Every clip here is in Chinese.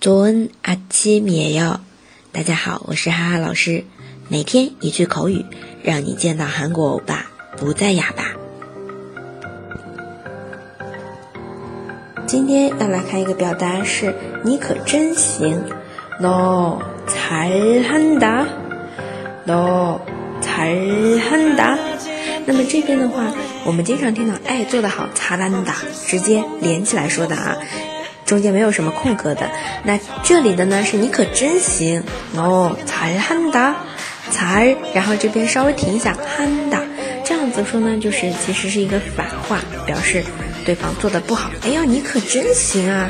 早安阿七米哟，大家好，我是哈哈老师，每天一句口语，让你见到韩国欧巴不再哑巴。今天要来看一个表达是“你可真行 ”，no，잘한 다，no，잘한 다。 那么这边的话，我们经常听到“哎，做得好，잘한 다”，直接连起来说的啊。 中间没有什么空格的，那这里的呢是你可真行哦，才憨达，才，然后这边稍微停一下，憨达，这样子说呢，就是其实是一个反话，表示对方做的不好。哎呀，你可真行啊，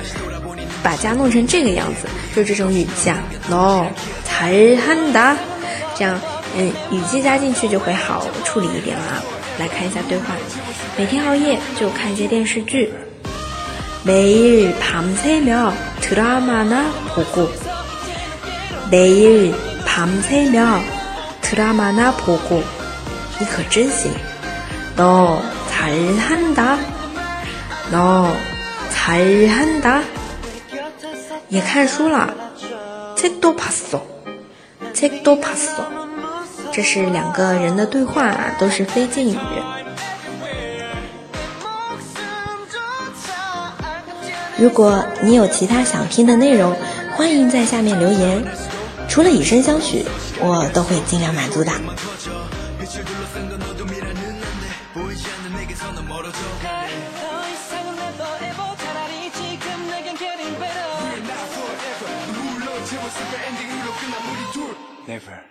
把家弄成这个样子，就这种语气啊，哦，才憨达，这样，嗯，语气加进去就会好处理一点了。来看一下对话，每天熬夜就看一些电视剧。 매일밤새며드라마나보고매일밤새며드라마나보고你可真行너잘한다너잘한다也看书了책도봤어책도봤어这是两个人的对话，都是非敬语。 如果你有其他想听的内容，欢迎在下面留言。除了以身相许，我都会尽量满足的。Never.